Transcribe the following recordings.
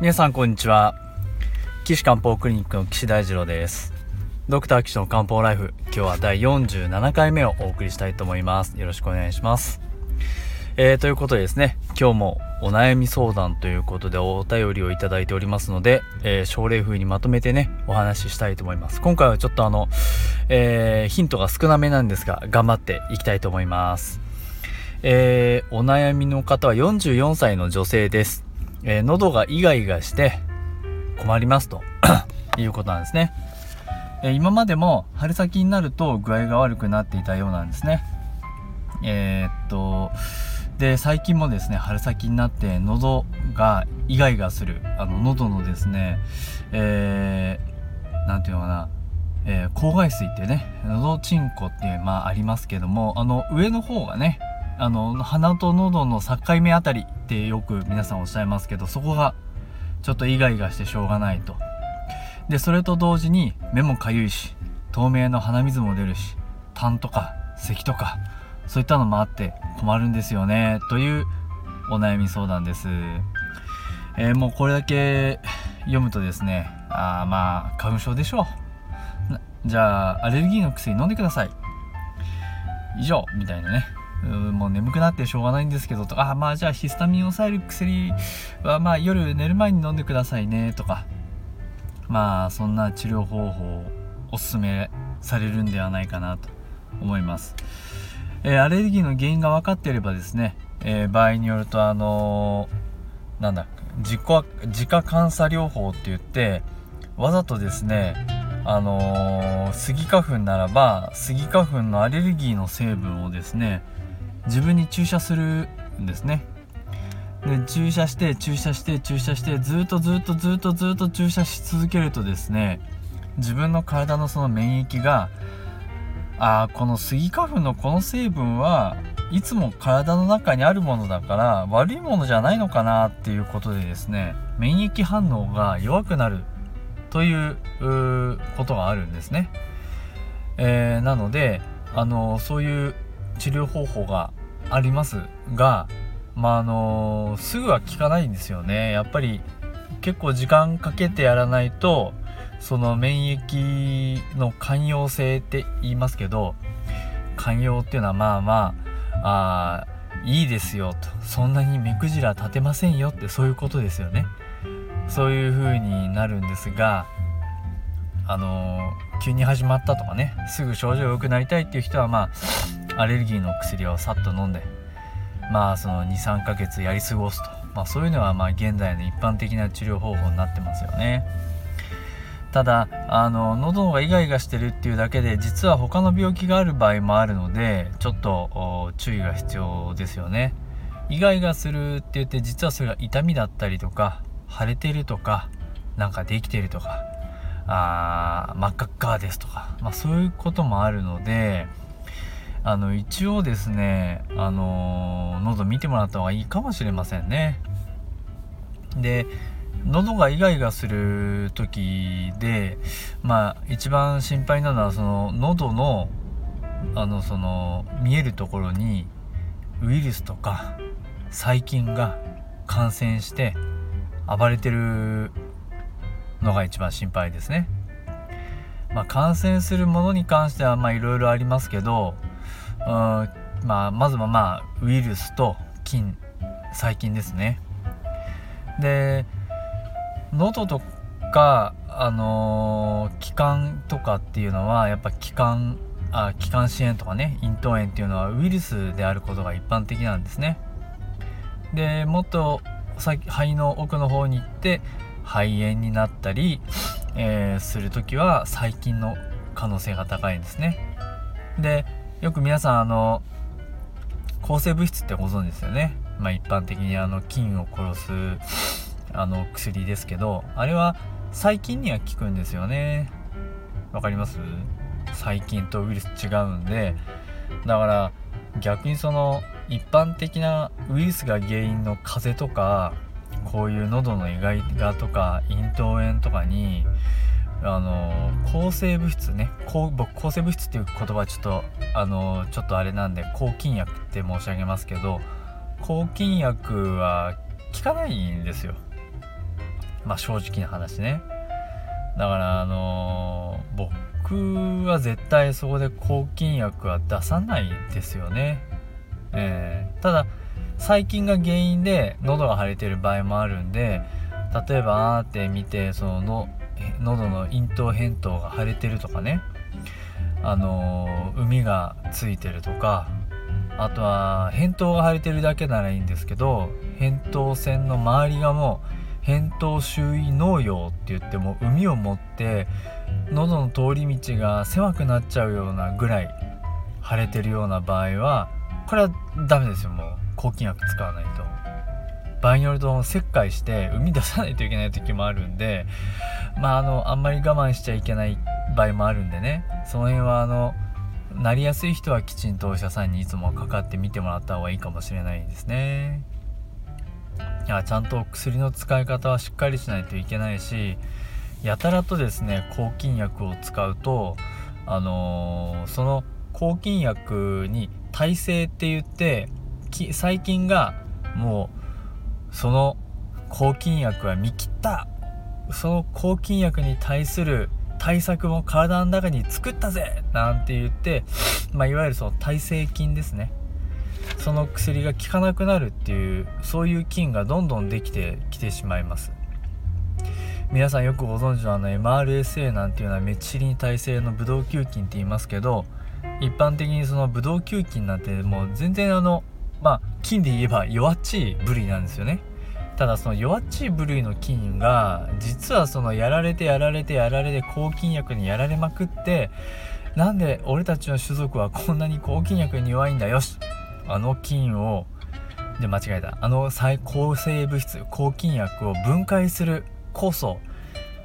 皆さんこんにちは。岸漢方クリニックの岸大二郎です。ドクター岸の漢方ライフ今日は第47回目をお送りしたいと思います。よろしくお願いします。えー、ということでですね今日もお悩み相談ということでお便りをいただいておりますので、えー、症例風にまとめてねお話ししたいと思います。今回はちょっとあの、えー、ヒントが少なめなんですが頑張っていきたいと思います。えー、お悩みの方は44歳の女性です。えー、喉がイガイガして困りますと。いうことなんですね、えー、今までも春先になると具合が悪くなっていたようなんですね。えー、っとで最近もですね春先になって喉がイガイガするあの喉のですねえー、ていうのかなえー、口外水ってね喉チンコってまあありますけどもあの上の方がねあの鼻と喉の境目あたりってよく皆さんおっしゃいますけどそこがちょっとイガイガしてしょうがないと。でそれと同時に目もかゆいし透明の鼻水も出るし痰とか咳とかそういったのもあって困るんですよね。というお悩み相談です、えー、もうこれだけ読むとですねあまあ花粉症でしょう。じゃあアレルギーの薬飲んでください。以上みたいなね。もう眠くなってしょうがないんですけどと。かあまあじゃあヒスタミンを抑える薬はまあ夜寝る前に飲んでくださいねとか。まあそんな治療方法をおすすめされるんではないかなと思います、えー、アレルギーの原因が分かっていればですね、えー、場合によるとあのー、なんだ自己自家監査療法って言ってわざとですねあのスギ花粉ならばスギ花粉のアレルギーの成分をですね自分に注射するんですね。で注射して注射して注射してずっとずっとずっとずっと注射し続けるとですね自分の体のその免疫がああこのスギ花粉のこの成分はいつも体の中にあるものだから悪いものじゃないのかなっていうことでですね免疫反応が弱くなる。ということがあるんですね、えー、なのであのそういう治療方法がありますが、まあ、あのすぐは効かないんですよね。やっぱり結構時間かけてやらないとその免疫の寛容性って言いますけど寛容っていうのはまあまああいいですよと。そんなに目くじら立てませんよってそういうことですよね。そういう風になるんですがあの急に始まったとかねすぐ症状良くなりたいっていう人はまあアレルギーの薬をさっと飲んでまあその23ヶ月やり過ごすと、まあ、そういうのはまあ現在の一般的な治療方法になってますよね。ただあの喉がイガイガしてるっていうだけで実は他の病気がある場合もあるのでちょっと注意が必要ですよね。イガイガするって言って実はそれが痛みだったりとか腫れてるとかなんかできてるとかあ真っ赤っかですとか、まあ、そういうこともあるのであの一応ですねあのー、喉見てもらった方がいいかもしれませんね。で喉がイガイガする時でまあ一番心配なのはその喉のあのその見えるところにウイルスとか細菌が感染して暴れてるのが一番心配ですね。まあ、感染するものに関してはいろいろありますけど、うんまあ、まずはまあウイルスと菌細菌ですね。で喉とか、あのー、気管とかっていうのはやっぱ気管あ気管支炎とかね咽頭炎っていうのはウイルスであることが一般的なんですね。でもっと肺の奥の方に行って肺炎になったり、えー、する時は細菌の可能性が高いんですね。でよく皆さんあの抗生物質ってご存知ですよね。まあ一般的にあの菌を殺すあの薬ですけどあれは細菌には効くんですよね。わかります？細菌とウイルス違うんで。だから逆にその一般的なウイルスが原因の風邪とかこういう喉のイガイガとか咽頭炎とかにあの抗生物質ね抗僕抗生物質っていう言葉はちょっとあのちょっとあれなんで抗菌薬って申し上げますけど抗菌薬は効かないんですよ。まあ正直な話ね。だからあの、僕は絶対そこで抗菌薬は出さないですよね。えー、ただ細菌が原因で喉が腫れてる場合もあるんで例えばあーって見てそのの喉の咽頭扁桃が腫れてるとかね。あの海がついてるとか。あとは扁桃が腫れてるだけならいいんですけど扁桃腺の周りがもう扁桃周囲農葉って言っても海を持って喉の通り道が狭くなっちゃうようなぐらい腫れてるような場合はこれはダメですよもう抗菌薬使わないと。場合によると切開して生み出さないといけない時もあるんでまああのあんまり我慢しちゃいけない場合もあるんでね。その辺はあのなりやすい人はきちんとお医者さんにいつもかかってみてもらった方がいいかもしれないですね。いやちゃんと薬の使い方はしっかりしないといけないしやたらとですね抗菌薬を使うとあのー、その抗菌薬に耐性って言って細菌がもうその抗菌薬は見切った。その抗菌薬に対する対策も体の中に作ったぜなんて言って、まあ、いわゆるその耐性菌ですね。その薬が効かなくなるっていうそういう菌がどんどんできてきてしまいます。皆さんよくご存知のあの MRSA なんていうのはメチリン耐性のブドウ球菌って言いますけど一般的にそのブドウ球菌なんてもう全然あのまあ菌で言えば弱っちい部類なんですよね。ただその弱っちい部類の菌が実はそのやられてやられてやられて抗菌薬にやられまくってなんで俺たちの種族はこんなに抗菌薬に弱いんだよしあの菌をで間違えた。あの最抗生物質抗菌薬を分解する酵素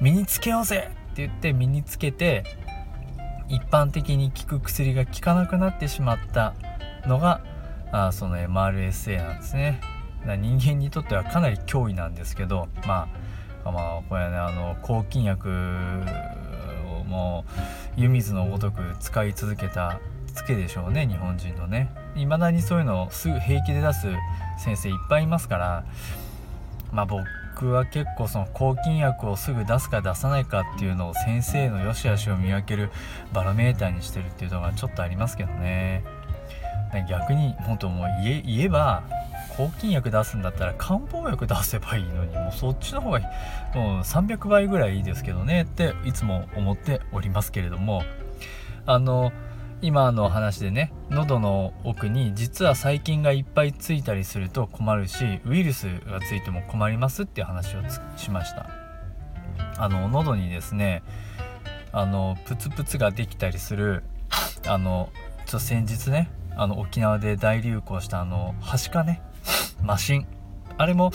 身につけようぜって言って身につけて一般的に効く薬が効かなくなってしまったのがあその MRSA なんですね。人間にとってはかなり脅威なんですけどまあまあこれはねあの抗菌薬をもう湯水のごとく使い続けたつけでしょうね日本人のね。未だにそういうのをすぐ平気で出す先生いっぱいいますからまあ僕僕は結構その抗菌薬をすぐ出すか出さないかっていうのを先生の良し悪しを見分けるバロメーターにしてるっていうのがちょっとありますけどね。逆に本当もう言えば抗菌薬出すんだったら漢方薬出せばいいのにもうそっちの方がもう300倍ぐらいいいですけどねっていつも思っておりますけれども。あの今の話でね喉の奥に実は細菌がいっぱいついたりすると困るしウイルスがついても困りますっていう話をしました。あの喉にですねあのプツプツができたりするあのちょ先日ねあの沖縄で大流行したあのはしかねマシン。あれも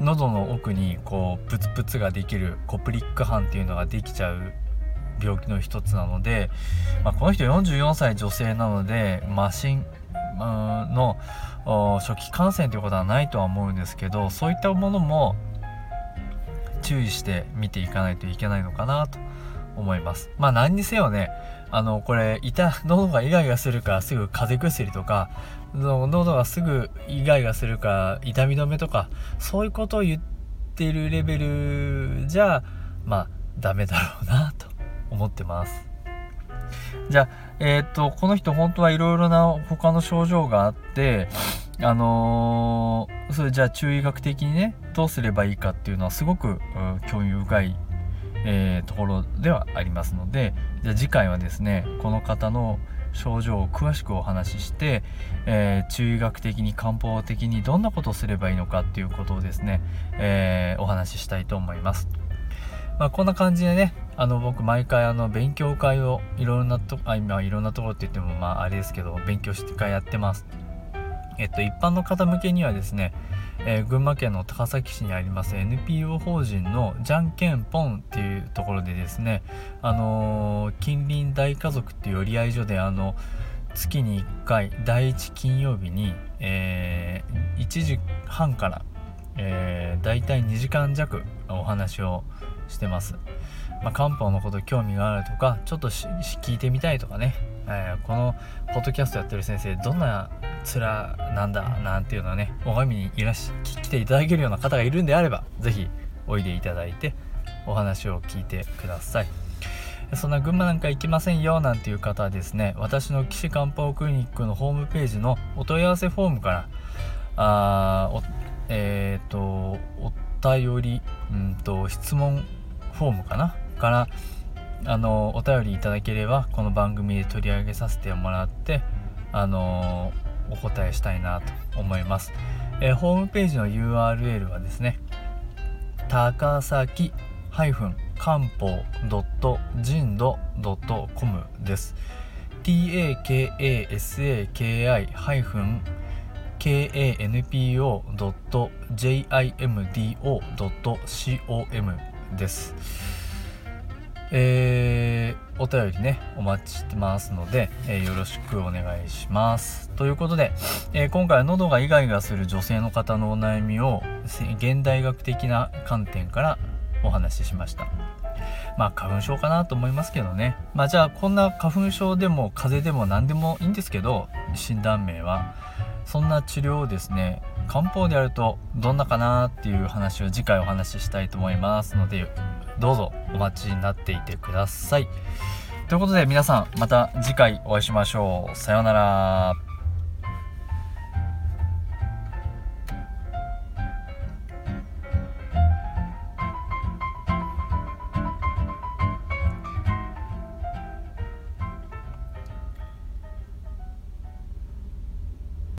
喉の奥にこうプツプツができるコプリック斑っていうのができちゃう病気の一つなので、まあ、この人44歳女性なのでマシンの初期感染ということはないとは思うんですけどそういったものも注意して見ていかないといけないのかなと思います。まあ何にせよねあのこれ痛喉がイガイガするからすぐ風邪薬とか喉がすぐイガイガするから痛み止めとかそういうことを言ってるレベルじゃまあダメだろうなと思ってますじゃあえっ、とこの人本当はいろいろな他の症状があってあのー、それじゃあ中医学的にねどうすればいいかっていうのはすごく興味深いえー、ところではありますのでじゃあ次回はですねこの方の症状を詳しくお話しして、えー、中医学的に漢方的にどんなことをすればいいのかっていうことをですね、えー、お話ししたいと思います。まあ、こんな感じでねあの僕毎回あの勉強会をいろんなとあ今いろんなところって言ってもまああれですけど勉強して会やってます。えっと一般の方向けにはですねえー、群馬県の高崎市にあります NPO 法人のじゃんけんぽんっていうところでですね、あのー、近隣大家族っていう寄り合い所であの月に1回第1金曜日に、えー、1時半から、えー、大体2時間弱お話をしてます。まあ、漢方のこと興味があるとかちょっと聞いてみたいとかね、えー、このポッドキャストやってる先生どんな面なんだなんていうのはね拝みにいらし来ていただけるような方がいるんであれば是非おいでいただいてお話を聞いてください。そんな群馬なんか行きませんよなんていう方はですね私の岸漢方クリニックのホームページのお問い合わせフォームからあーえっ、ー、とお便りうんと質問フォームかな。からあのお便りいただければこの番組で取り上げさせてもらってあのお答えしたいなと思います、えー、ホームページの URL はですね高崎漢方人度 .com です。Takasaki-kanpo.jimdo.com です。えー、お便りねお待ちしてますので、えー、よろしくお願いします。ということで、えー、今回は喉がイガイガする女性の方のお悩みを現代学的な観点からお話ししました。まあ花粉症かなと思いますけどね。まあじゃあこんな花粉症でも風邪でも何でもいいんですけど診断名はそんな治療をですね漢方でやるとどんなかなっていう話を次回お話ししたいと思いますのでどうぞお待ちになっていてください。ということで皆さんまた次回お会いしましょう。さようなら。